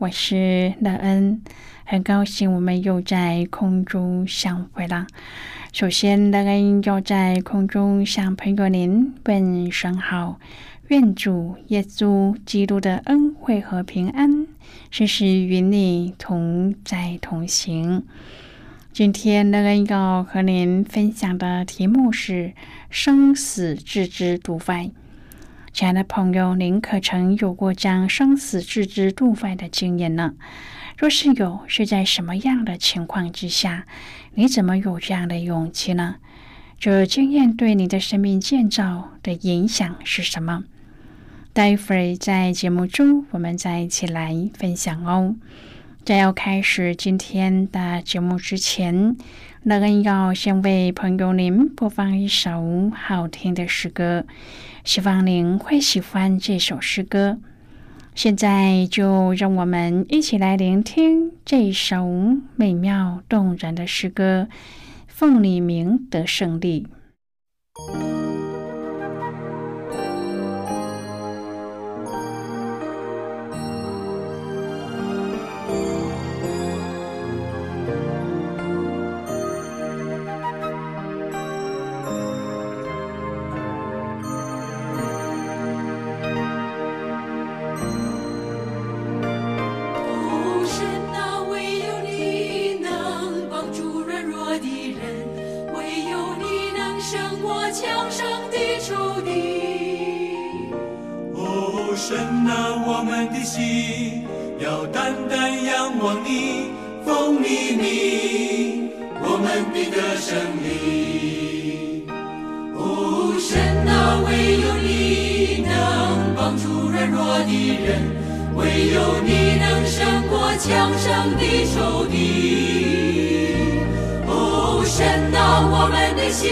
我是乐恩。很高兴我们又在空中相会了。首先，乐恩要在空中向朋友您问声好，愿主耶稣基督的恩惠和平安时时与你同在同行。今天，乐恩要和您分享的题目是“生死置之度外”。亲爱的朋友，您可曾有过将生死置之度外的经验呢？若是有，是在什么样的情况之下？你怎么有这样的勇气呢？这经验对你的生命建造的影响是什么？待会儿在节目中，我们再一起来分享哦。在要开始今天的节目之前，乐恩要先为朋友您播放一首好听的诗歌，希望您会喜欢这首诗歌。现在就让我们一起来聆听这首美妙动人的诗歌《奉你名得胜利》。要单单仰望你，奉你名，我们必得胜利。哦，神啊，唯有你能帮助软弱的人，唯有你能胜过强盛的仇敌。哦，神啊，我们的心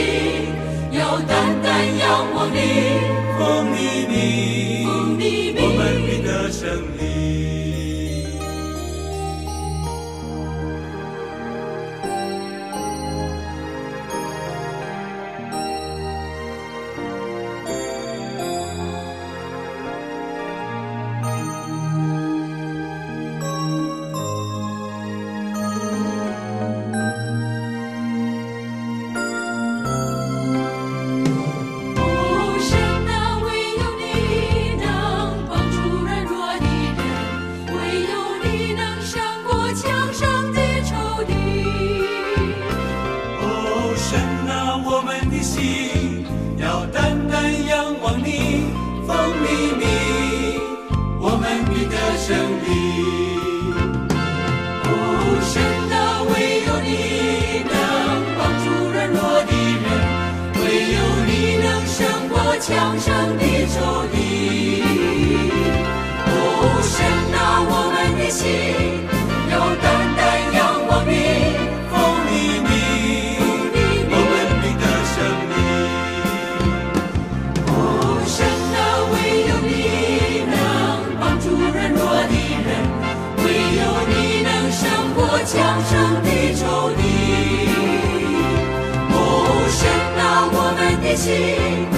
要单单仰望你，奉你名。我们必得胜利。强盛的骤雨，哦，神啊，我们的心要单单仰望你，奉你名，奉你名的生命。哦，神啊，唯有你能帮助软弱的人，唯有你能胜过强盛的仇敌。哦，神啊，我们的心。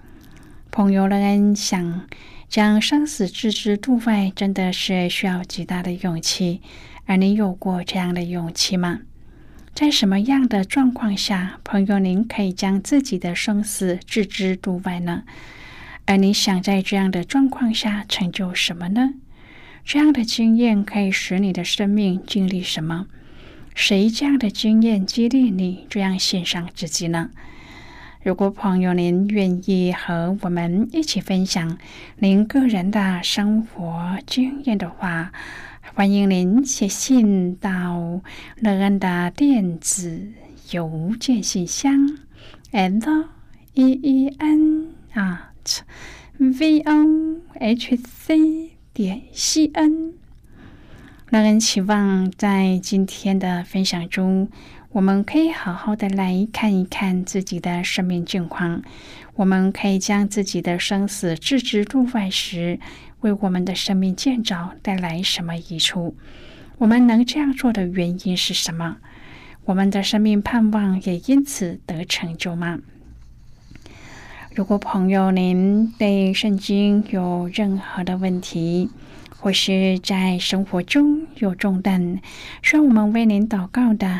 朋友乐恩想将生死置之度外，真的是需要极大的勇气。而你有过这样的勇气吗？在什么样的状况下，朋友您可以将自己的生死置之度外呢？而你想在这样的状况下成就什么呢？这样的经验可以使你的生命经历什么？谁这样的经验激励你这样献上自己呢？如果朋友您愿意和我们一起分享您个人的生活经验的话，欢迎您写信到乐恩的电子邮件信箱：l e e n at v o h c 点 c n。让人期望在今天的分享中，我们可以好好的来看一看自己的生命境况。我们可以将自己的生死置之度外时，为我们的生命建造带来什么益处？我们能这样做的原因是什么？我们的生命盼望也因此得成就吗？如果朋友您对圣经有任何的问题，或是在生活中有重担，需要我们为您祷告的，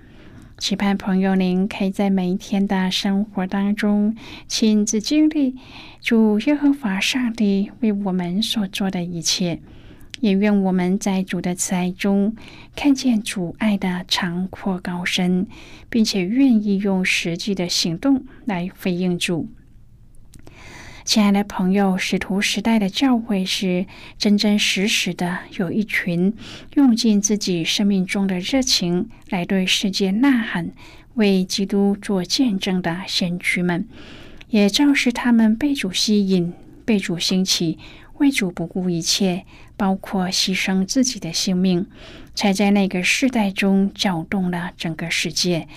期盼朋友，您可以在每一天的生活当中亲自经历主耶和华上帝为我们所做的一切，也愿我们在主的慈爱中看见主爱的长阔高深，并且愿意用实际的行动来回应主。亲爱的朋友，使徒时代的教会是真真实实的，有一群用尽自己生命中的热情来对世界呐喊、为基督做见证的先驱们，也正是他们被主吸引、被主兴起、为主不顾一切，包括牺牲自己的性命，才在那个世代中搅动了整个世界，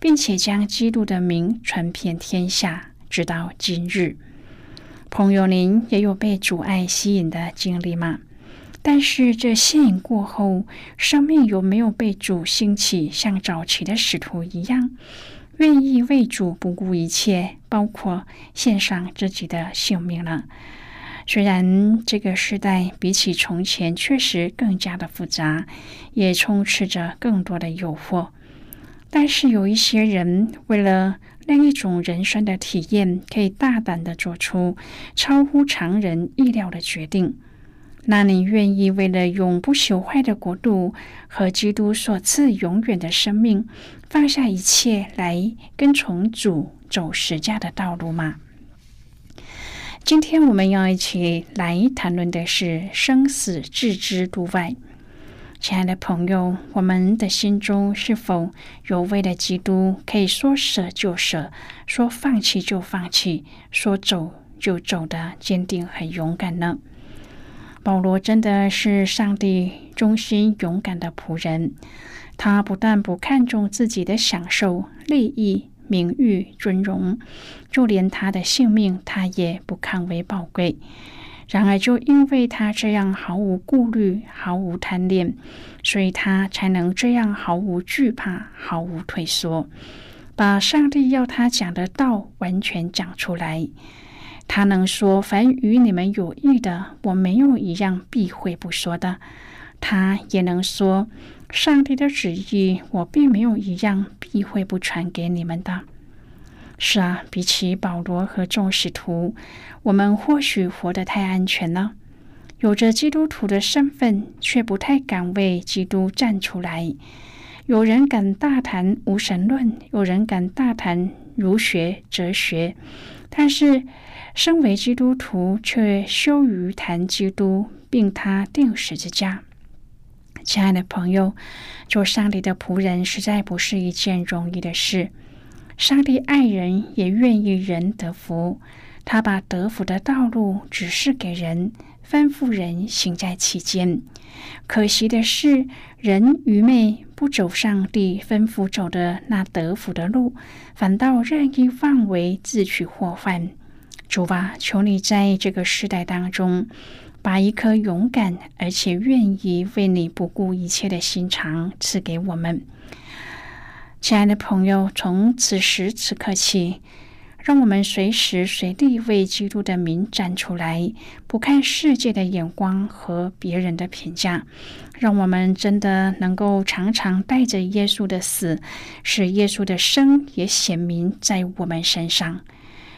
并且将基督的名传遍天下，直到今日。朋友，您也有被主爱吸引的经历吗？但是这吸引过后，生命有没有被主兴起，像早期的使徒一样，愿意为主不顾一切，包括献上自己的性命呢？虽然这个时代比起从前确实更加的复杂，也充斥着更多的诱惑，但是有一些人为了。另一种人生的体验，可以大胆的做出超乎常人意料的决定。那你愿意为了永不朽坏的国度和基督所赐永远的生命，放下一切来跟从主走十架的道路吗？今天我们要一起来谈论的是生死置之度外。亲爱的朋友，我们的心中是否有为了基督可以说舍就舍，说放弃就放弃，说走就走的坚定和勇敢呢？保罗真的是上帝忠心勇敢的仆人，他不但不看重自己的享受、利益、名誉、尊荣，就连他的性命，他也不看为宝贵。然而，就因为他这样毫无顾虑、毫无贪恋，所以他才能这样毫无惧怕、毫无退缩，把上帝要他讲的道完全讲出来。他能说：“凡与你们有益的，我没有一样避讳不说的。”他也能说：“上帝的旨意，我并没有一样避讳不传给你们的。”是啊，比起保罗和众使徒，我们或许活得太安全了，有着基督徒的身份，却不太敢为基督站出来。有人敢大谈无神论，有人敢大谈儒学哲学，但是身为基督徒，却羞于谈基督，并他定十字架。亲爱的朋友，做上帝的仆人，实在不是一件容易的事。上帝爱人，也愿意人得福。他把得福的道路指示给人，吩咐人行在其间。可惜的是，人愚昧，不走上帝吩咐走的那得福的路，反倒任意妄为，自取祸患。主啊，求你在这个时代当中，把一颗勇敢而且愿意为你不顾一切的心肠赐给我们。亲爱的朋友，从此时此刻起。让我们随时随地为基督的名站出来，不看世界的眼光和别人的评价。让我们真的能够常常带着耶稣的死，使耶稣的生也显明在我们身上。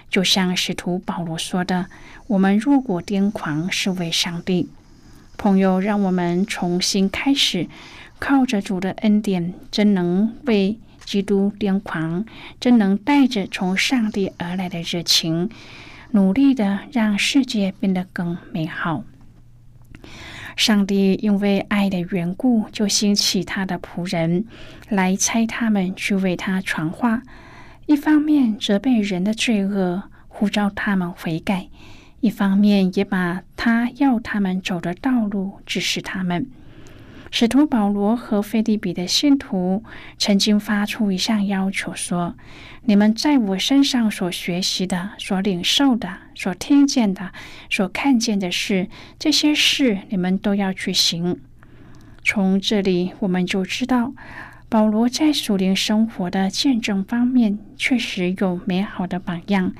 就像使徒保罗说的：“我们若果癫狂，是为上帝。”朋友，让我们重新开始，靠着主的恩典，真能为。基督癫狂，真能带着从上帝而来的热情，努力的让世界变得更美好。上帝因为爱的缘故，就兴起他的仆人来差他们去为他传话，一方面责备人的罪恶，呼召他们悔改；一方面也把他要他们走的道路指示他们。使徒保罗和菲利比的信徒曾经发出一项要求，说：“你们在我身上所学习的、所领受的、所听见的、所看见的事，这些事你们都要去行。”从这里我们就知道，保罗在属灵生活的见证方面确实有美好的榜样。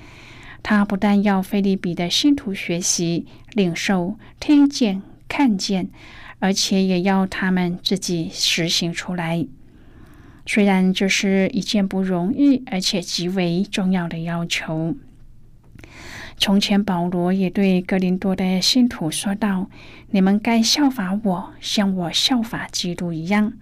他不但要菲利比的信徒学习、领受、听见、看见。而且也要他们自己实行出来。虽然这是一件不容易而且极为重要的要求。从前保罗也对格林多的信徒说道：“你们该效法我，像我效法基督一样。”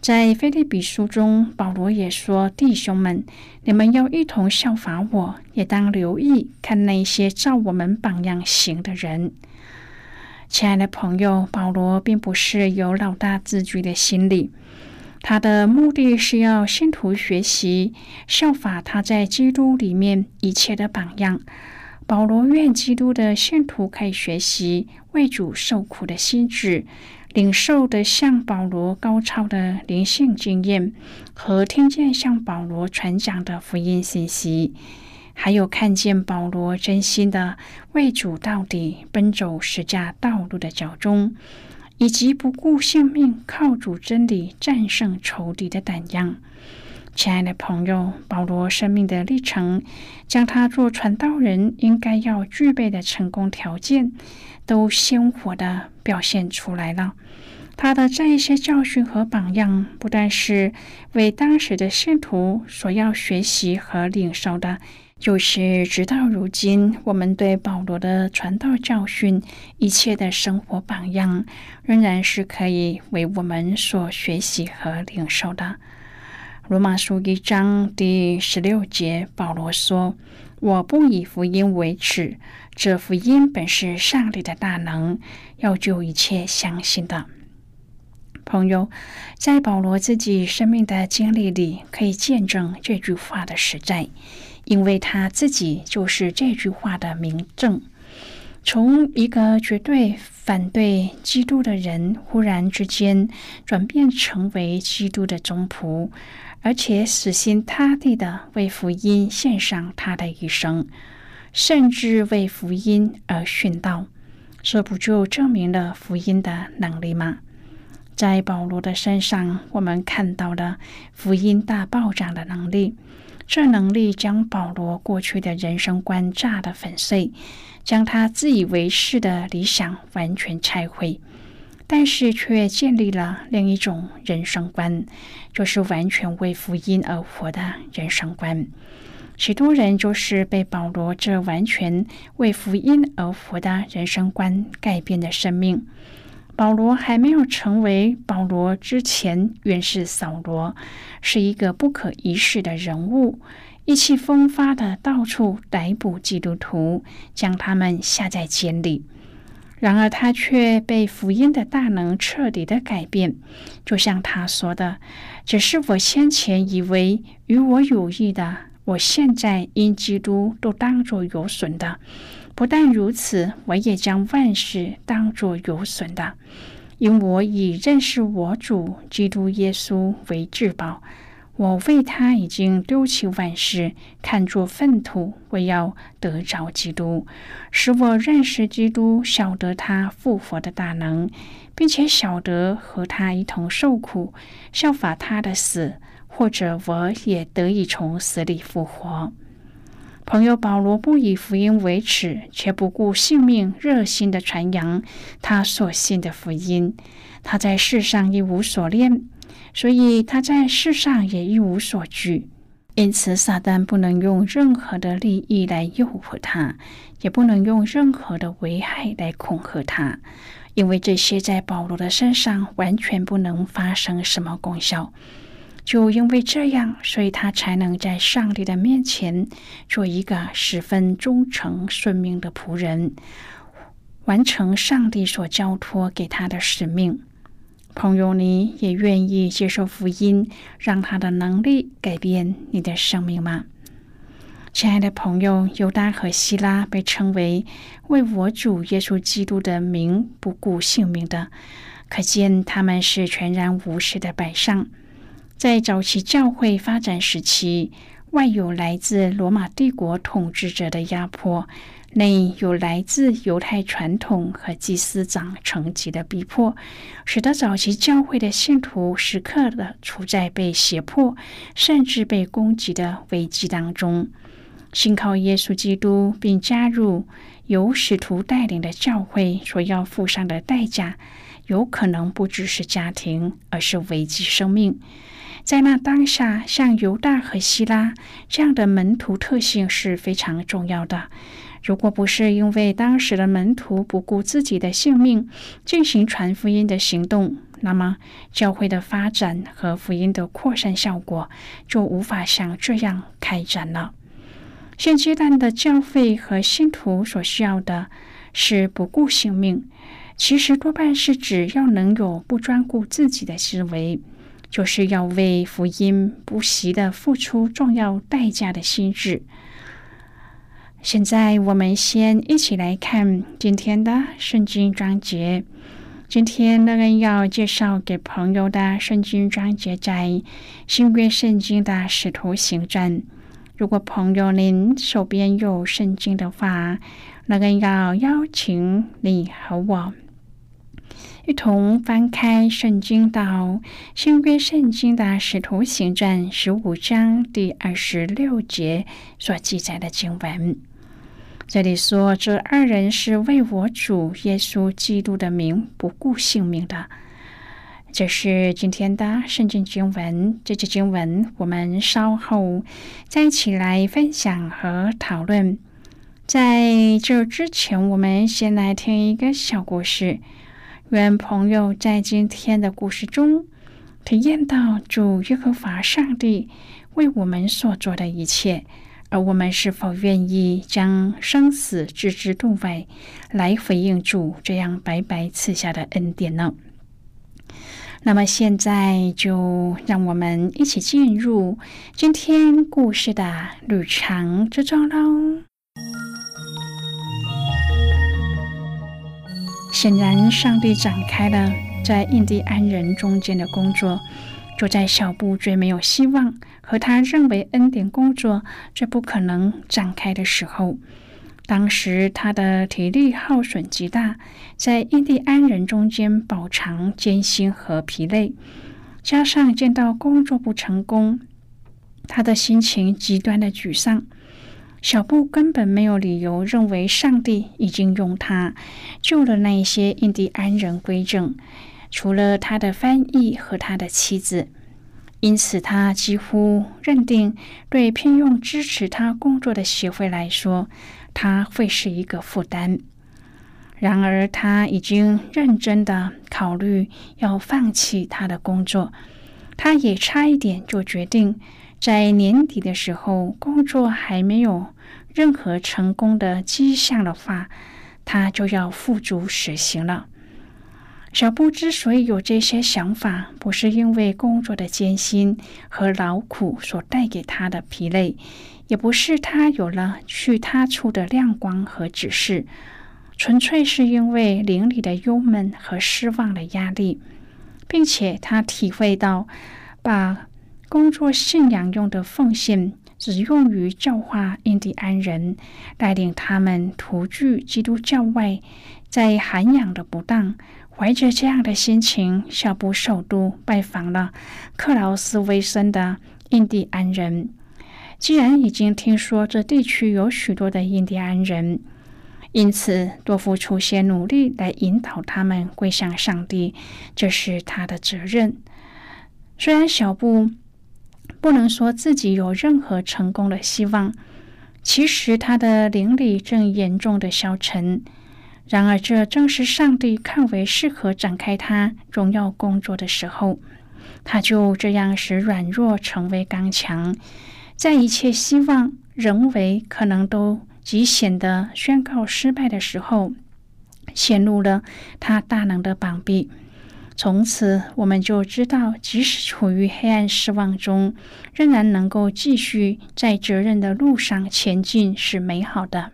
在菲利比书中，保罗也说：“弟兄们，你们要一同效法我，也当留意看那些照我们榜样行的人。”亲爱的朋友，保罗并不是有老大自居的心理，他的目的是要信徒学习效法他在基督里面一切的榜样。保罗愿基督的信徒可以学习为主受苦的心智，领受的像保罗高超的灵性经验，和听见像保罗传讲的福音信息。还有看见保罗真心的为主到底奔走十架道路的脚中，以及不顾性命靠主真理战胜仇敌的胆量。亲爱的朋友，保罗生命的历程，将他做传道人应该要具备的成功条件，都鲜活的表现出来了。他的这一些教训和榜样，不但是为当时的信徒所要学习和领受的。就是直到如今，我们对保罗的传道教训、一切的生活榜样，仍然是可以为我们所学习和领受的。罗马书一章第十六节，保罗说：“我不以福音为耻，这福音本是上帝的大能，要救一切相信的。”朋友，在保罗自己生命的经历里，可以见证这句话的实在。因为他自己就是这句话的明证。从一个绝对反对基督的人，忽然之间转变成为基督的宗仆，而且死心塌地的为福音献上他的一生，甚至为福音而殉道，这不就证明了福音的能力吗？在保罗的身上，我们看到了福音大暴涨的能力。这能力将保罗过去的人生观炸得粉碎，将他自以为是的理想完全拆毁，但是却建立了另一种人生观，就是完全为福音而活的人生观。许多人就是被保罗这完全为福音而活的人生观改变的生命。保罗还没有成为保罗之前，原是扫罗，是一个不可一世的人物，意气风发的到处逮捕基督徒，将他们下在监里。然而他却被福音的大能彻底的改变，就像他说的：“只是我先前以为与我有益的，我现在因基督都当作有损的。不但如此，我也将万事当作有损的，因我以认识我主基督耶稣为至宝。我为他已经丢弃万事，看作粪土，我要得着基督，使我认识基督，晓得他复活的大能，并且晓得和他一同受苦，效法他的死，或者我也得以从死里复活。朋友保罗不以福音为耻，却不顾性命，热心的传扬他所信的福音。他在世上一无所恋，所以他在世上也一无所惧。因此，撒旦不能用任何的利益来诱惑他，也不能用任何的危害来恐吓他，因为这些在保罗的身上完全不能发生什么功效。就因为这样，所以他才能在上帝的面前做一个十分忠诚顺命的仆人，完成上帝所交托给他的使命。朋友，你也愿意接受福音，让他的能力改变你的生命吗？亲爱的朋友，犹大和希拉被称为为我主耶稣基督的名不顾性命的，可见他们是全然无私的摆上。在早期教会发展时期，外有来自罗马帝国统治者的压迫，内有来自犹太传统和祭司长层级的逼迫，使得早期教会的信徒时刻的处在被胁迫甚至被攻击的危机当中。信靠耶稣基督并加入由使徒带领的教会所要付上的代价，有可能不只是家庭，而是危及生命。在那当下，像犹大和希拉这样的门徒特性是非常重要的。如果不是因为当时的门徒不顾自己的性命进行传福音的行动，那么教会的发展和福音的扩散效果就无法像这样开展了。现阶段的教会和信徒所需要的是不顾性命，其实多半是指要能有不专顾自己的思维。就是要为福音不惜的付出重要代价的心智。现在我们先一起来看今天的圣经章节。今天乐恩要介绍给朋友的圣经章节在新约圣经的使徒行传。如果朋友您手边有圣经的话，乐恩要邀请你和我。一同翻开圣经到新约圣经的使徒行传十五章第二十六节所记载的经文。这里说，这二人是为我主耶稣基督的名不顾性命的。这是今天的圣经经文。这节经文我们稍后再一起来分享和讨论。在这之前，我们先来听一个小故事。愿朋友在今天的故事中体验到主耶和华上帝为我们所做的一切，而我们是否愿意将生死置之度外，来回应主这样白白赐下的恩典呢？那么现在就让我们一起进入今天故事的旅程之中喽。显然，上帝展开了在印第安人中间的工作。就在小布最没有希望和他认为恩典工作最不可能展开的时候，当时他的体力耗损极大，在印第安人中间饱尝艰辛和疲累，加上见到工作不成功，他的心情极端的沮丧。小布根本没有理由认为上帝已经用他救了那一些印第安人归正，除了他的翻译和他的妻子，因此他几乎认定，对聘用支持他工作的协会来说，他会是一个负担。然而，他已经认真的考虑要放弃他的工作，他也差一点就决定。在年底的时候，工作还没有任何成功的迹象的话，他就要付诸实行了。小布之所以有这些想法，不是因为工作的艰辛和劳苦所带给他的疲累，也不是他有了去他处的亮光和指示，纯粹是因为邻里的忧闷和失望的压力，并且他体会到，把工作信仰用的奉献只用于教化印第安人，带领他们屠具基督教外在涵养的不当。怀着这样的心情，小布首都拜访了克劳斯威森的印第安人。既然已经听说这地区有许多的印第安人，因此多付出些努力来引导他们归向上帝，这是他的责任。虽然小布不能说自己有任何成功的希望，其实他的灵力正严重的消沉。然而，这正是上帝看为适合展开他荣耀工作的时候。他就这样使软弱成为刚强，在一切希望人为可能都极显得宣告失败的时候，显露了他大能的膀臂。从此，我们就知道，即使处于黑暗失望中，仍然能够继续在责任的路上前进，是美好的。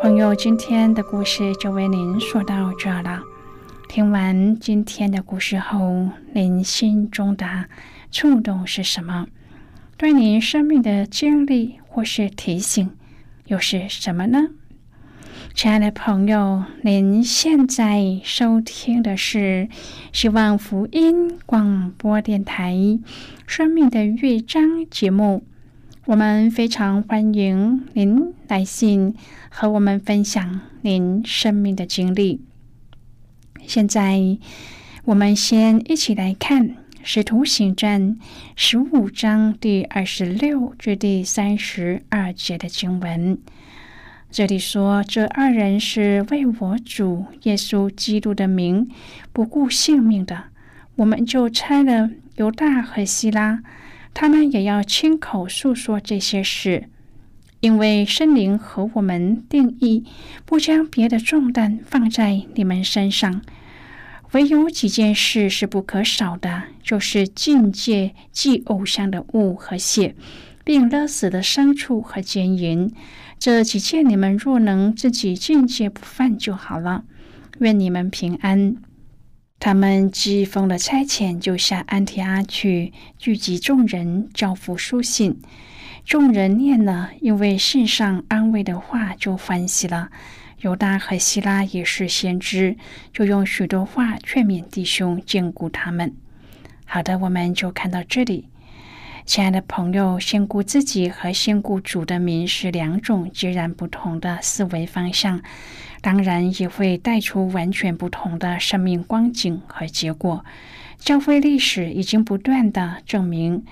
朋友，今天的故事就为您说到这了。听完今天的故事后，您心中的触动是什么？对您生命的经历或是提醒又是什么呢？亲爱的朋友，您现在收听的是希望福音广播电台《生命的乐章》节目。我们非常欢迎您来信和我们分享您生命的经历。现在，我们先一起来看《使徒行传》十五章第二十六至第三十二节的经文。这里说：“这二人是为我主耶稣基督的名不顾性命的，我们就拆了犹大和希拉。”他们也要亲口诉说这些事，因为圣灵和我们定义不将别的重担放在你们身上，唯有几件事是不可少的，就是境界祭偶像的物和血，并勒死的牲畜和奸淫。这几件你们若能自己境界不犯就好了。愿你们平安。他们既封了差遣，就下安提阿去聚集众人，交付书信。众人念了，因为信上安慰的话，就欢喜了。犹大和希拉也是先知，就用许多话劝勉弟兄，兼顾他们。好的，我们就看到这里。亲爱的朋友，先顾自己和先顾主的名是两种截然不同的思维方向。当然也会带出完全不同的生命光景和结果。教会历史已经不断的证明，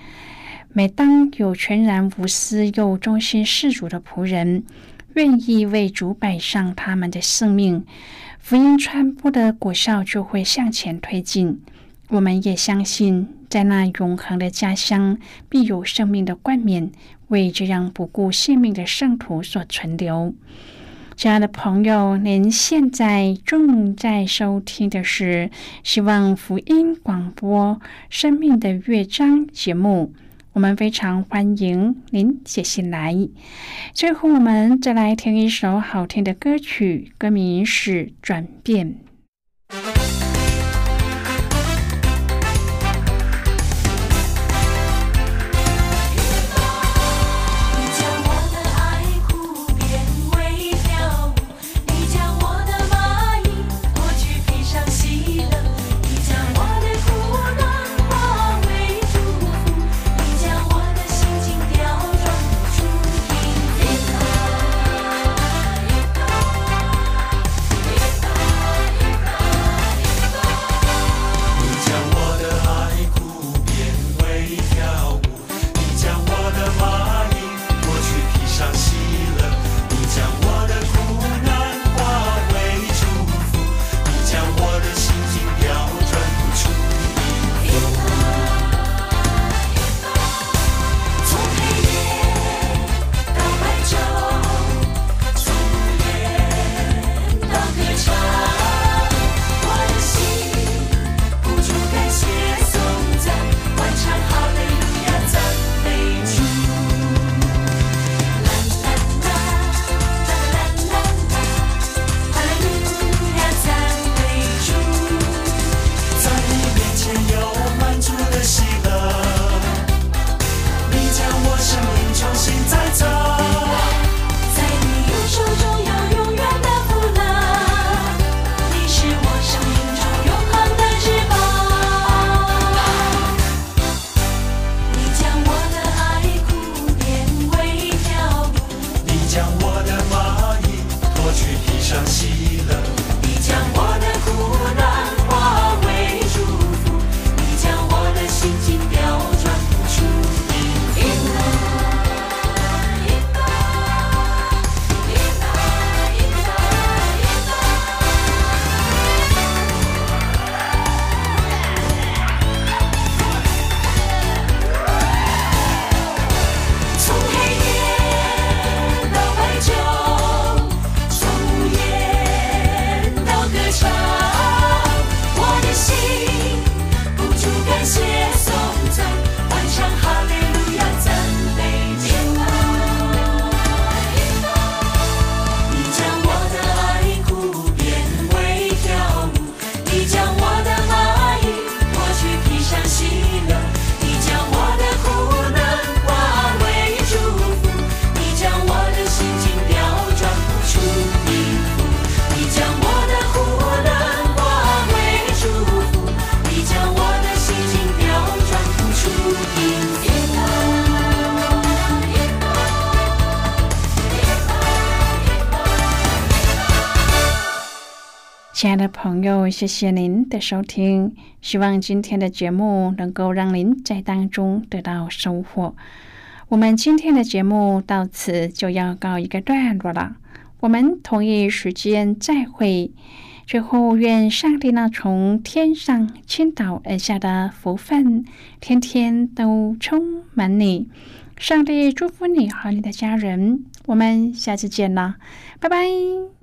每当有全然无私又忠心事主的仆人，愿意为主摆上他们的生命，福音传播的果效就会向前推进。我们也相信，在那永恒的家乡，必有生命的冠冕，为这样不顾性命的圣徒所存留。亲爱的朋友，您现在正在收听的是希望福音广播《生命的乐章》节目。我们非常欢迎您写信来。最后，我们再来听一首好听的歌曲，歌名是《转变》。朋友，谢谢您的收听，希望今天的节目能够让您在当中得到收获。我们今天的节目到此就要告一个段落了，我们同一时间再会。最后，愿上帝那从天上倾倒而下的福分，天天都充满你。上帝祝福你和你的家人，我们下次见了，拜拜。